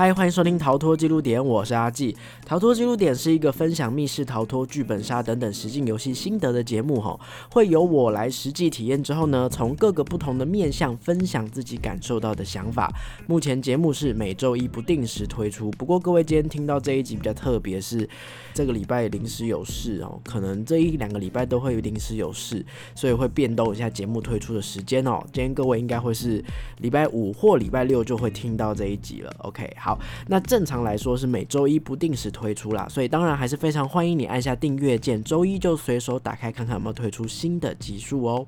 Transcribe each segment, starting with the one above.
嗨，欢迎收听逃脱记录点，我是阿纪。逃脱记录点是一个分享密室逃脱、剧本杀等等实境游戏心得的节目，吼，会由我来实际体验之后呢，从各个不同的面向分享自己感受到的想法。目前节目是每周一不定时推出，不过各位今天听到这一集比较特别，是这个礼拜临时有事哦，可能这一两个礼拜都会临时有事，所以会变动一下节目推出的时间哦。今天各位应该会是礼拜五或礼拜六就会听到这一集了，OK。好，那正常来说是每周一不定时推出啦，所以当然还是非常欢迎你按下订阅键，周一就随手打开看看有没有推出新的集数哦。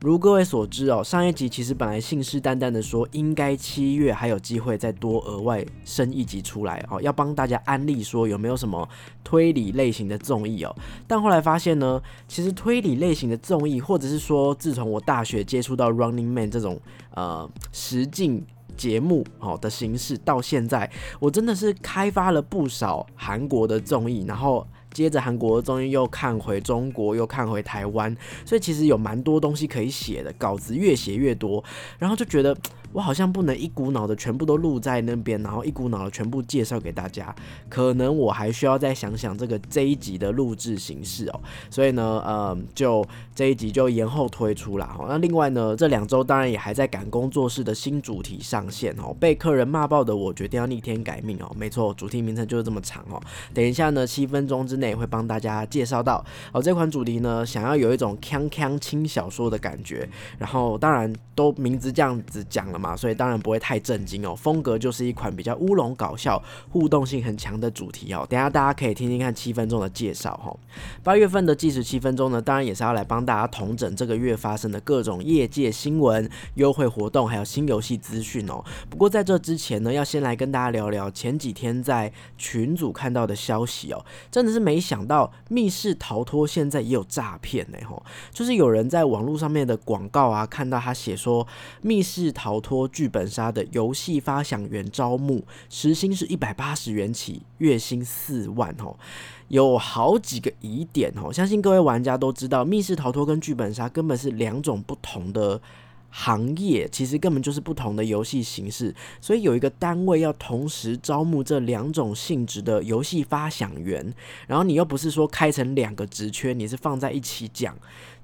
如各位所知哦，上一集其实本来信誓旦旦的说应该七月还有机会再多额外升一集出来哦，要帮大家安利说有没有什么推理类型的综艺哦，但后来发现呢，其实推理类型的综艺，或者是说自从我大学接触到 Running Man 这种呃实境。节目哦的形式到现在，我真的是开发了不少韩国的综艺，然后接着韩国的综艺又看回中国，又看回台湾，所以其实有蛮多东西可以写的，稿子越写越多，然后就觉得。我好像不能一股脑的全部都录在那边，然后一股脑的全部介绍给大家，可能我还需要再想想这个这一集的录制形式哦。所以呢，呃，就这一集就延后推出了。那另外呢，这两周当然也还在赶工作室的新主题上线哦。被客人骂爆的我决定要逆天改命哦。没错，主题名称就是这么长哦。等一下呢，七分钟之内也会帮大家介绍到哦。这款主题呢，想要有一种锵锵轻小说的感觉，然后当然都名字这样子讲了。嘛，所以当然不会太震惊哦。风格就是一款比较乌龙搞笑、互动性很强的主题哦。等下大家可以听听看七分钟的介绍哈。八月份的计时七分钟呢，当然也是要来帮大家统整这个月发生的各种业界新闻、优惠活动，还有新游戏资讯哦。不过在这之前呢，要先来跟大家聊聊前几天在群组看到的消息哦。真的是没想到密室逃脱现在也有诈骗呢吼，就是有人在网络上面的广告啊，看到他写说密室逃脱。剧本杀的游戏发想员招募，时薪是一百八十元起，月薪四万哦，有好几个疑点哦，相信各位玩家都知道，密室逃脱跟剧本杀根本是两种不同的。行业其实根本就是不同的游戏形式，所以有一个单位要同时招募这两种性质的游戏发想员，然后你又不是说开成两个职缺，你是放在一起讲，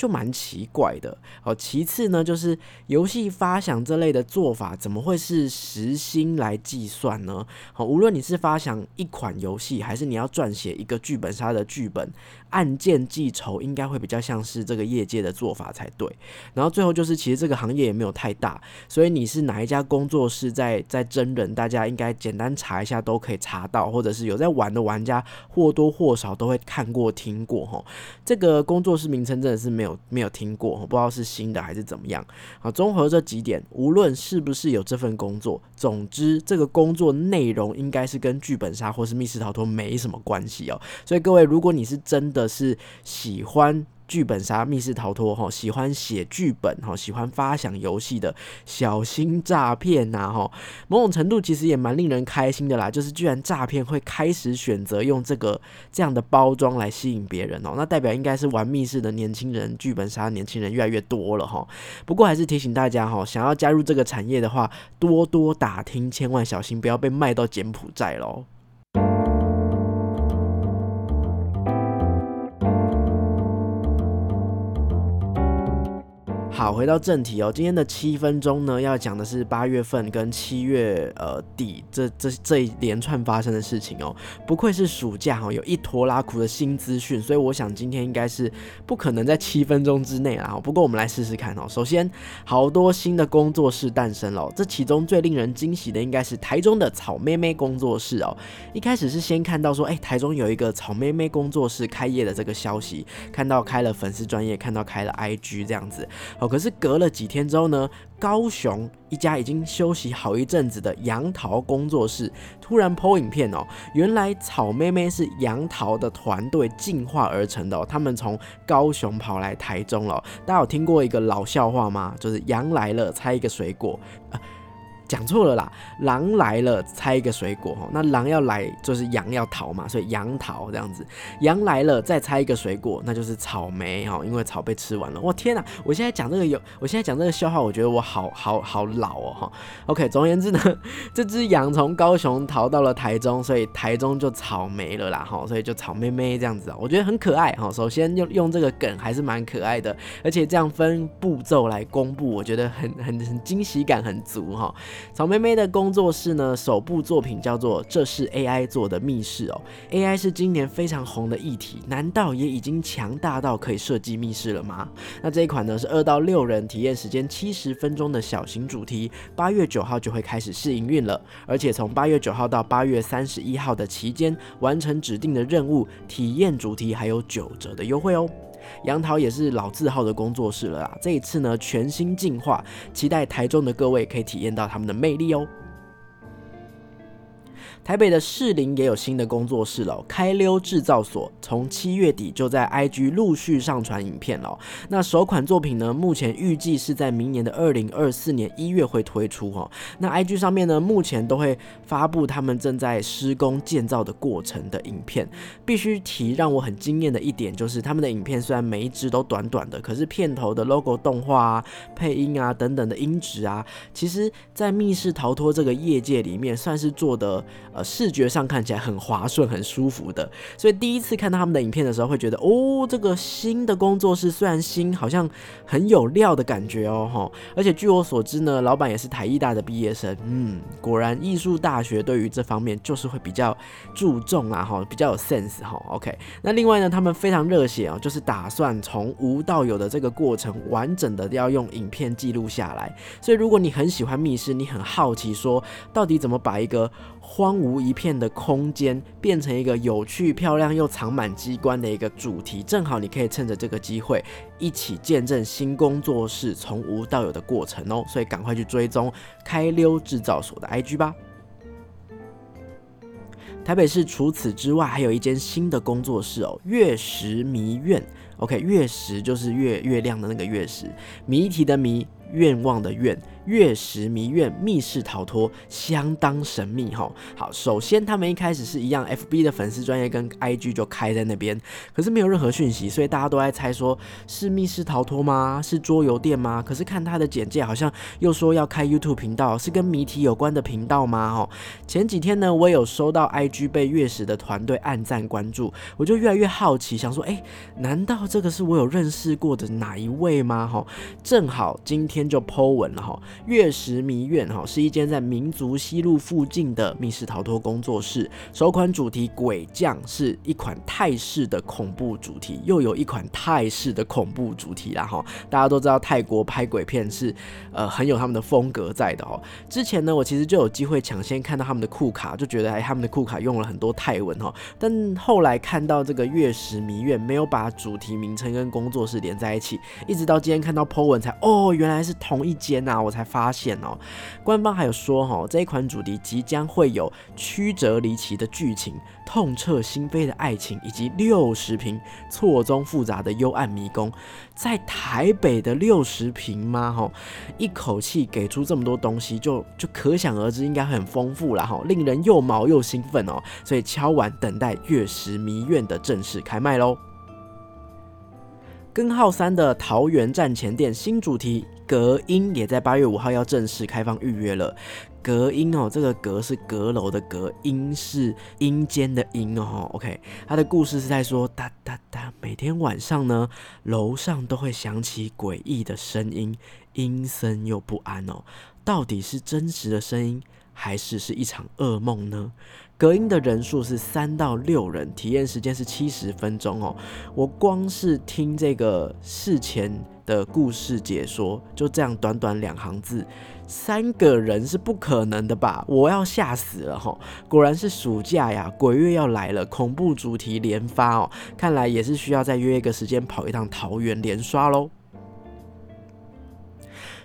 就蛮奇怪的。好，其次呢，就是游戏发想这类的做法，怎么会是时薪来计算呢？好，无论你是发想一款游戏，还是你要撰写一个剧本杀的剧本。案件计酬应该会比较像是这个业界的做法才对。然后最后就是，其实这个行业也没有太大，所以你是哪一家工作室在在真人，大家应该简单查一下都可以查到，或者是有在玩的玩家或多或少都会看过听过哈。这个工作室名称真的是没有没有听过，我不知道是新的还是怎么样。好，综合这几点，无论是不是有这份工作，总之这个工作内容应该是跟剧本杀或是密室逃脱没什么关系哦。所以各位，如果你是真。的是喜欢剧本杀、密室逃脱哈，喜欢写剧本哈，喜欢发想游戏的，小心诈骗呐哈。某种程度其实也蛮令人开心的啦，就是居然诈骗会开始选择用这个这样的包装来吸引别人哦，那代表应该是玩密室的年轻人、剧本杀年轻人越来越多了哈。不过还是提醒大家哈，想要加入这个产业的话，多多打听，千万小心不要被卖到柬埔寨喽。好，回到正题哦。今天的七分钟呢，要讲的是八月份跟七月呃底这这这一连串发生的事情哦。不愧是暑假哦，有一坨拉苦的新资讯，所以我想今天应该是不可能在七分钟之内啦。不过我们来试试看哦。首先，好多新的工作室诞生了，这其中最令人惊喜的应该是台中的草妹妹工作室哦。一开始是先看到说，哎，台中有一个草妹妹工作室开业的这个消息，看到开了粉丝专业，看到开了 IG 这样子。可是隔了几天之后呢，高雄一家已经休息好一阵子的杨桃工作室突然 PO 影片哦，原来草妹妹是杨桃的团队进化而成的哦，他们从高雄跑来台中了。大家有听过一个老笑话吗？就是羊来了，猜一个水果。讲错了啦，狼来了猜一个水果哈，那狼要来就是羊要逃嘛，所以羊逃这样子，羊来了再猜一个水果，那就是草莓哈，因为草被吃完了。我天哪，我现在讲这个有，我现在讲这个笑话，我觉得我好好好老哦哈。OK，总而言之呢，这只羊从高雄逃到了台中，所以台中就草莓了啦哈，所以就草莓妹这样子，我觉得很可爱哈。首先用用这个梗还是蛮可爱的，而且这样分步骤来公布，我觉得很很很惊喜感很足哈。草莓妹的工作室呢，首部作品叫做《这是 AI 做的密室》哦。AI 是今年非常红的议题，难道也已经强大到可以设计密室了吗？那这一款呢是二到六人体验时间七十分钟的小型主题，八月九号就会开始试营运了。而且从八月九号到八月三十一号的期间，完成指定的任务，体验主题还有九折的优惠哦。杨桃也是老字号的工作室了啦，这一次呢全新进化，期待台中的各位可以体验到他们的魅力哦。台北的士林也有新的工作室了，开溜制造所从七月底就在 IG 陆续上传影片了。那首款作品呢，目前预计是在明年的二零二四年一月会推出哦。那 IG 上面呢，目前都会发布他们正在施工建造的过程的影片。必须提让我很惊艳的一点就是，他们的影片虽然每一支都短短的，可是片头的 logo 动画啊、配音啊等等的音质啊，其实在密室逃脱这个业界里面算是做的。呃，视觉上看起来很滑顺、很舒服的，所以第一次看到他们的影片的时候，会觉得哦，这个新的工作室虽然新，好像很有料的感觉哦，哈。而且据我所知呢，老板也是台艺大的毕业生，嗯，果然艺术大学对于这方面就是会比较注重啊，哈，比较有 sense 哈。OK，那另外呢，他们非常热血哦，就是打算从无到有的这个过程，完整的要用影片记录下来。所以如果你很喜欢密室，你很好奇说，到底怎么把一个荒无一片的空间变成一个有趣、漂亮又藏满机关的一个主题，正好你可以趁着这个机会一起见证新工作室从无到有的过程哦。所以赶快去追踪开溜制造所的 IG 吧。台北市除此之外还有一间新的工作室哦，月食迷院。OK，月食就是月月亮的那个月食，谜题的谜，愿望的愿。月食迷院密室逃脱相当神秘哈。好，首先他们一开始是一样，FB 的粉丝专业跟 IG 就开在那边，可是没有任何讯息，所以大家都在猜说是密室逃脱吗？是桌游店吗？可是看他的简介好像又说要开 YouTube 频道，是跟谜题有关的频道吗？哈，前几天呢，我有收到 IG 被月食的团队暗赞关注，我就越来越好奇，想说，哎，难道这个是我有认识过的哪一位吗？哈，正好今天就 Po 文了哈。月食迷院哈是一间在民族西路附近的密室逃脱工作室，首款主题鬼将是一款泰式的恐怖主题，又有一款泰式的恐怖主题啦哈。大家都知道泰国拍鬼片是呃很有他们的风格在的哦。之前呢我其实就有机会抢先看到他们的库卡，就觉得哎他们的库卡用了很多泰文哈。但后来看到这个月食迷院没有把主题名称跟工作室连在一起，一直到今天看到 po 文才哦原来是是同一间呐，我才。发现哦，官方还有说哈，这一款主题即将会有曲折离奇的剧情、痛彻心扉的爱情，以及六十平错综复杂的幽暗迷宫。在台北的六十平吗？哈，一口气给出这么多东西，就就可想而知，应该很丰富了哈，令人又毛又兴奋哦。所以敲完等待月食迷院的正式开卖喽。根号三的桃园站前店新主题。隔音也在八月五号要正式开放预约了。隔音哦，这个阁是阁楼的阁，音是阴间的阴哦。OK，他的故事是在说哒哒哒，每天晚上呢，楼上都会响起诡异的声音，阴森又不安哦。到底是真实的声音，还是是一场噩梦呢？隔音的人数是三到六人，体验时间是七十分钟哦。我光是听这个事前。的故事解说就这样短短两行字，三个人是不可能的吧？我要吓死了哈！果然是暑假呀，鬼月要来了，恐怖主题连发哦，看来也是需要再约一个时间跑一趟桃园连刷喽。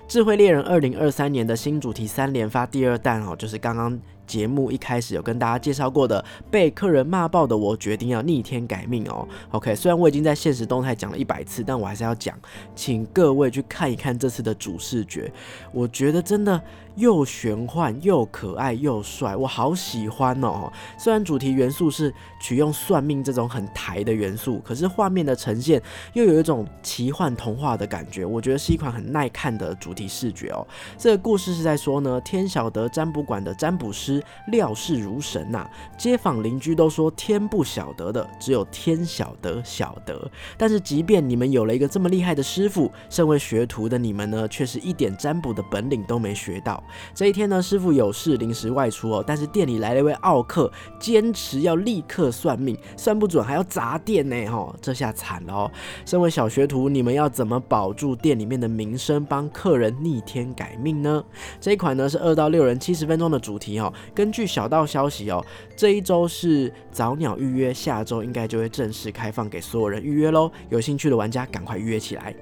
智慧猎人二零二三年的新主题三连发第二弹哦，就是刚刚节目一开始有跟大家介绍过的，被客人骂爆的我决定要逆天改命哦。OK，虽然我已经在现实动态讲了一百次，但我还是要讲，请各位去看一看这次的主视觉，我觉得真的。又玄幻又可爱又帅，我好喜欢哦！虽然主题元素是取用算命这种很台的元素，可是画面的呈现又有一种奇幻童话的感觉，我觉得是一款很耐看的主题视觉哦。这个故事是在说呢，天晓得占卜馆的占卜师料事如神呐，街坊邻居都说天不晓得的，只有天晓得晓得。但是即便你们有了一个这么厉害的师傅，身为学徒的你们呢，却是一点占卜的本领都没学到。这一天呢，师傅有事临时外出哦，但是店里来了一位奥客，坚持要立刻算命，算不准还要砸店呢，哈，这下惨了哦。身为小学徒，你们要怎么保住店里面的名声，帮客人逆天改命呢？这一款呢是二到六人七十分钟的主题哦。根据小道消息哦，这一周是早鸟预约，下周应该就会正式开放给所有人预约喽。有兴趣的玩家赶快预约起来。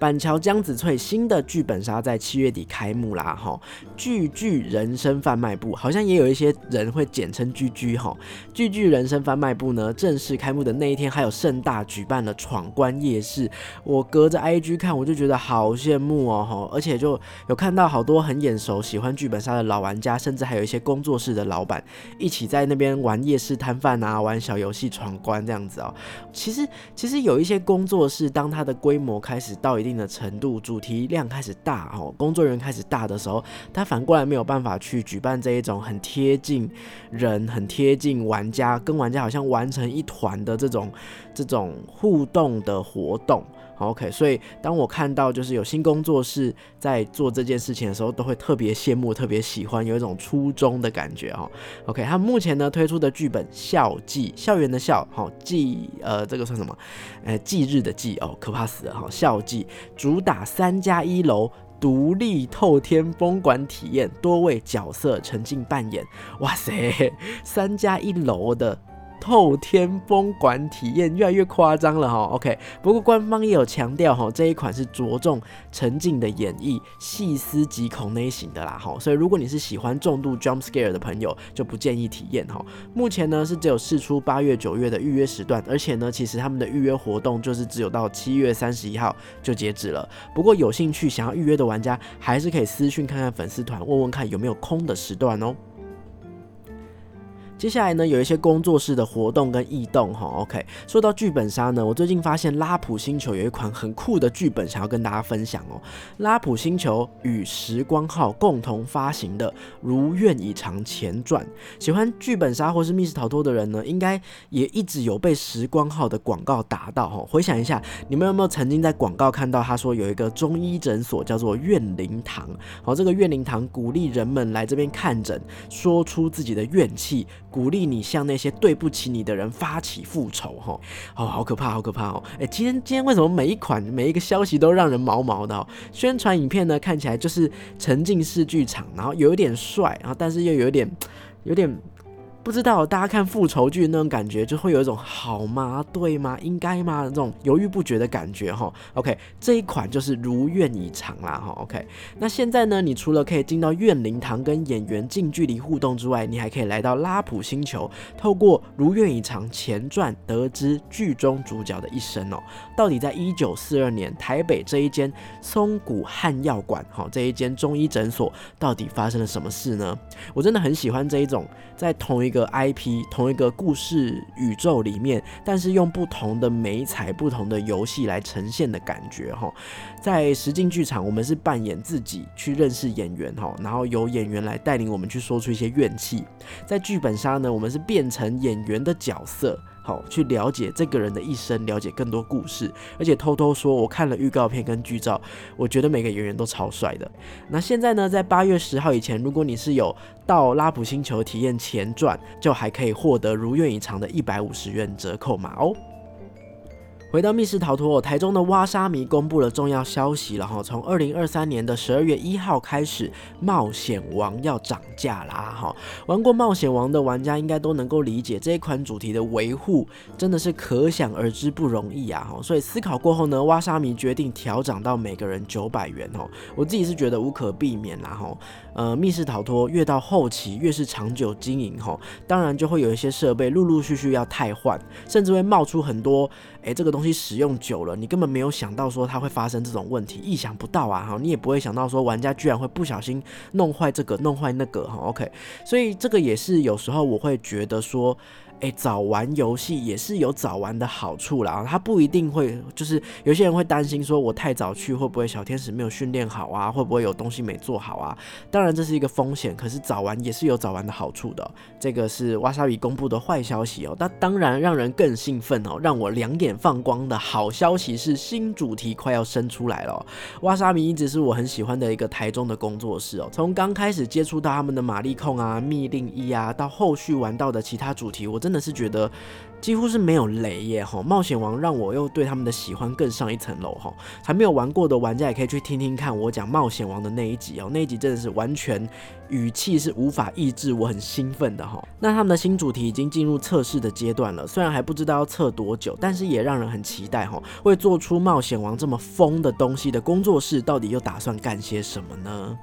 板桥江子翠新的剧本杀在七月底开幕啦，哈！句句人生贩卖部好像也有一些人会简称句句哈。句句人生贩卖部呢，正式开幕的那一天，还有盛大举办了闯关夜市。我隔着 IG 看，我就觉得好羡慕哦，哈！而且就有看到好多很眼熟、喜欢剧本杀的老玩家，甚至还有一些工作室的老板一起在那边玩夜市摊贩啊，玩小游戏闯关这样子哦。其实，其实有一些工作室，当它的规模开始到一定。的程度，主题量开始大哦，工作人员开始大的时候，他反过来没有办法去举办这一种很贴近人、很贴近玩家，跟玩家好像玩成一团的这种这种互动的活动。OK，所以当我看到就是有新工作室在做这件事情的时候，都会特别羡慕、特别喜欢，有一种初衷的感觉哈。OK，他目前呢推出的剧本《校记》，校园的校，好记，呃，这个算什么？呃，忌日的忌哦，可怕死了哈。校记主打三加一楼独立透天风管体验，多位角色沉浸扮演。哇塞，三加一楼的。透天风管体验越来越夸张了哈，OK，不过官方也有强调哈，这一款是着重沉浸的演绎、细思极恐类型的啦哈，所以如果你是喜欢重度 jump scare 的朋友，就不建议体验哈。目前呢是只有试出八月、九月的预约时段，而且呢其实他们的预约活动就是只有到七月三十一号就截止了。不过有兴趣想要预约的玩家，还是可以私讯看看粉丝团，问问看有没有空的时段哦。接下来呢，有一些工作室的活动跟异动哈。OK，说到剧本杀呢，我最近发现拉普星球有一款很酷的剧本，想要跟大家分享哦。拉普星球与时光号共同发行的《如愿以偿前传》，喜欢剧本杀或是密室逃脱的人呢，应该也一直有被时光号的广告打到哈。回想一下，你们有没有曾经在广告看到他说有一个中医诊所叫做怨灵堂？好，这个怨灵堂鼓励人们来这边看诊，说出自己的怨气。鼓励你向那些对不起你的人发起复仇，哈，哦，好可怕，好可怕哦！哎，今天今天为什么每一款每一个消息都让人毛毛的？宣传影片呢，看起来就是沉浸式剧场，然后有一点帅，然后但是又有点有点。不知道大家看复仇剧那种感觉，就会有一种好吗？对吗？应该吗？这种犹豫不决的感觉哈。OK，这一款就是如愿以偿啦哈。OK，那现在呢，你除了可以进到怨灵堂跟演员近距离互动之外，你还可以来到拉普星球，透过如愿以偿前传得知剧中主角的一生哦。到底在一九四二年台北这一间松谷汉药馆哈这一间中医诊所，到底发生了什么事呢？我真的很喜欢这一种在同一一个 IP 同一个故事宇宙里面，但是用不同的美彩、不同的游戏来呈现的感觉哈。在实境剧场，我们是扮演自己去认识演员哈，然后由演员来带领我们去说出一些怨气。在剧本杀呢，我们是变成演员的角色。好，去了解这个人的一生，了解更多故事，而且偷偷说，我看了预告片跟剧照，我觉得每个演员都超帅的。那现在呢，在八月十号以前，如果你是有到拉普星球体验前传，就还可以获得如愿以偿的一百五十元折扣码哦。回到密室逃脱，台中的挖沙迷公布了重要消息了哈，从二零二三年的十二月一号开始，冒险王要涨价啦哈。玩过冒险王的玩家应该都能够理解这一款主题的维护真的是可想而知不容易啊哈。所以思考过后呢，挖沙迷决定调涨到每个人九百元哦。我自己是觉得无可避免啦哈。呃，密室逃脱越到后期越是长久经营吼，当然就会有一些设备陆陆续续要汰换，甚至会冒出很多，诶，这个东西使用久了，你根本没有想到说它会发生这种问题，意想不到啊哈，你也不会想到说玩家居然会不小心弄坏这个弄坏那个哈，OK，所以这个也是有时候我会觉得说。哎，早玩游戏也是有早玩的好处啦，他不一定会，就是有些人会担心说，我太早去会不会小天使没有训练好啊？会不会有东西没做好啊？当然这是一个风险，可是早玩也是有早玩的好处的。这个是瓦莎比公布的坏消息哦，那当然让人更兴奋哦，让我两眼放光的好消息是新主题快要生出来了。瓦莎比一直是我很喜欢的一个台中的工作室哦，从刚开始接触到他们的玛丽控啊、密令一啊，到后续玩到的其他主题，我真。真的是觉得几乎是没有雷耶哈！冒险王让我又对他们的喜欢更上一层楼哈！还没有玩过的玩家也可以去听听看我讲冒险王的那一集哦，那一集真的是完全语气是无法抑制，我很兴奋的哈！那他们的新主题已经进入测试的阶段了，虽然还不知道要测多久，但是也让人很期待哈！会做出冒险王这么疯的东西的工作室到底又打算干些什么呢？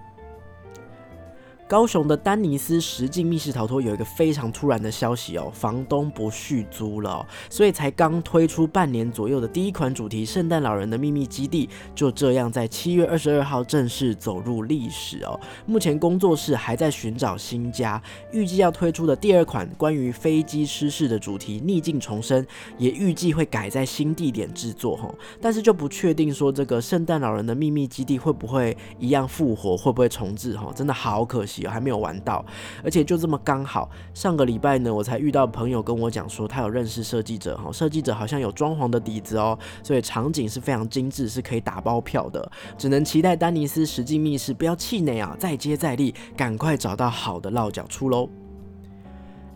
高雄的丹尼斯实境密室逃脱有一个非常突然的消息哦，房东不续租了，所以才刚推出半年左右的第一款主题《圣诞老人的秘密基地》就这样在七月二十二号正式走入历史哦。目前工作室还在寻找新家，预计要推出的第二款关于飞机失事的主题《逆境重生》也预计会改在新地点制作哈，但是就不确定说这个圣诞老人的秘密基地会不会一样复活，会不会重置哈，真的好可惜。还没有玩到，而且就这么刚好，上个礼拜呢，我才遇到朋友跟我讲说，他有认识设计者哈，设计者好像有装潢的底子哦，所以场景是非常精致，是可以打包票的。只能期待丹尼斯实际密室不要气馁啊，再接再厉，赶快找到好的落脚处喽。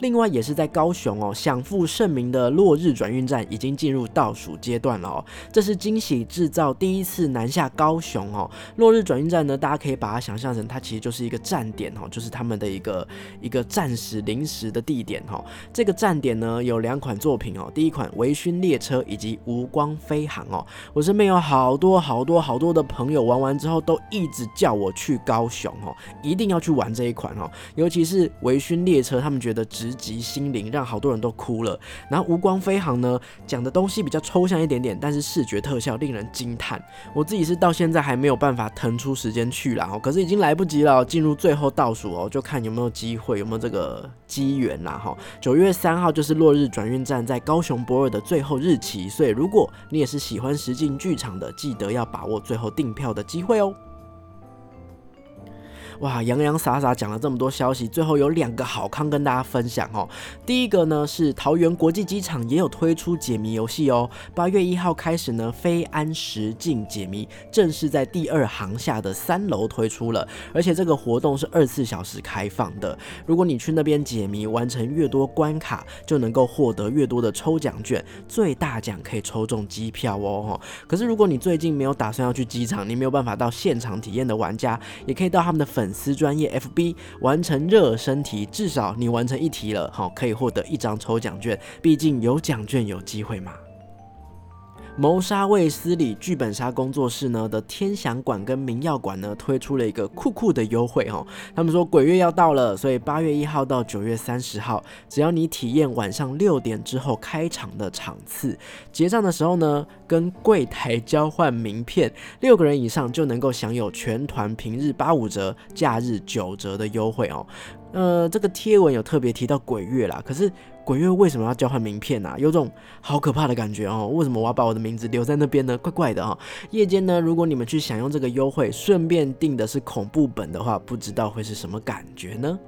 另外也是在高雄哦，享负盛名的落日转运站已经进入倒数阶段了哦。这是惊喜制造第一次南下高雄哦。落日转运站呢，大家可以把它想象成它其实就是一个站点哦，就是他们的一个一个暂时临时的地点哦。这个站点呢有两款作品哦，第一款微醺列车以及无光飞航哦。我身边有好多好多好多的朋友玩完之后都一直叫我去高雄哦，一定要去玩这一款哦。尤其是微醺列车，他们觉得值。及心灵，让好多人都哭了。然后无光飞航呢，讲的东西比较抽象一点点，但是视觉特效令人惊叹。我自己是到现在还没有办法腾出时间去啦，可是已经来不及了，进入最后倒数哦，就看有没有机会，有没有这个机缘啦哈。九月三号就是落日转运站在高雄博尔的最后日期，所以如果你也是喜欢实境剧场的，记得要把握最后订票的机会哦。哇，洋洋洒洒讲了这么多消息，最后有两个好康跟大家分享哦。第一个呢是桃园国际机场也有推出解谜游戏哦。八月一号开始呢，飞安实境解谜正式在第二航下的三楼推出了，而且这个活动是二十四小时开放的。如果你去那边解谜，完成越多关卡，就能够获得越多的抽奖券，最大奖可以抽中机票哦。可是如果你最近没有打算要去机场，你没有办法到现场体验的玩家，也可以到他们的粉。丝专业 FB 完成热身题，至少你完成一题了，好，可以获得一张抽奖券。毕竟有奖券有机会嘛。谋杀卫斯理剧本杀工作室呢的天祥馆跟明耀馆呢推出了一个酷酷的优惠哦。他们说鬼月要到了，所以八月一号到九月三十号，只要你体验晚上六点之后开场的场次，结账的时候呢，跟柜台交换名片，六个人以上就能够享有全团平日八五折、假日九折的优惠哦。呃，这个贴文有特别提到鬼月啦，可是。鬼月为什么要交换名片啊？有种好可怕的感觉哦！为什么我要把我的名字留在那边呢？怪怪的哈。夜间呢，如果你们去享用这个优惠，顺便订的是恐怖本的话，不知道会是什么感觉呢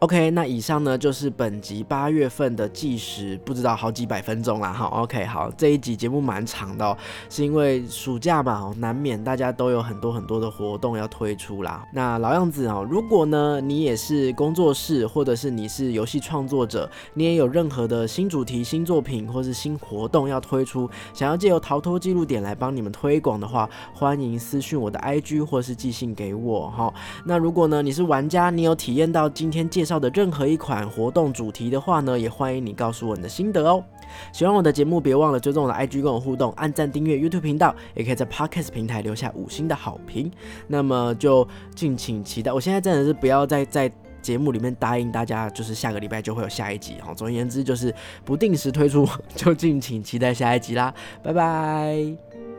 ？OK，那以上呢就是本集八月份的计时，不知道好几百分钟啦。哈。OK，好，这一集节目蛮长的，是因为暑假嘛，难免大家都有很多很多的活动要推出啦。那老样子哦，如果呢你也是工作室，或者是你是游戏创作者，你也有任何的新主题、新作品或是新活动要推出，想要借由逃脱记录点来帮你们推广的话，欢迎私讯我的 IG 或是寄信给我哈。那如果呢你是玩家，你有体验到今天介绍的任何一款活动主题的话呢，也欢迎你告诉我你的心得哦。喜欢我的节目，别忘了追踪我的 IG 跟我互动，按赞订阅 YouTube 频道，也可以在 Podcast 平台留下五星的好评。那么就敬请期待。我现在真的是不要再在节目里面答应大家，就是下个礼拜就会有下一集哈。总而言之，就是不定时推出，就敬请期待下一集啦。拜拜。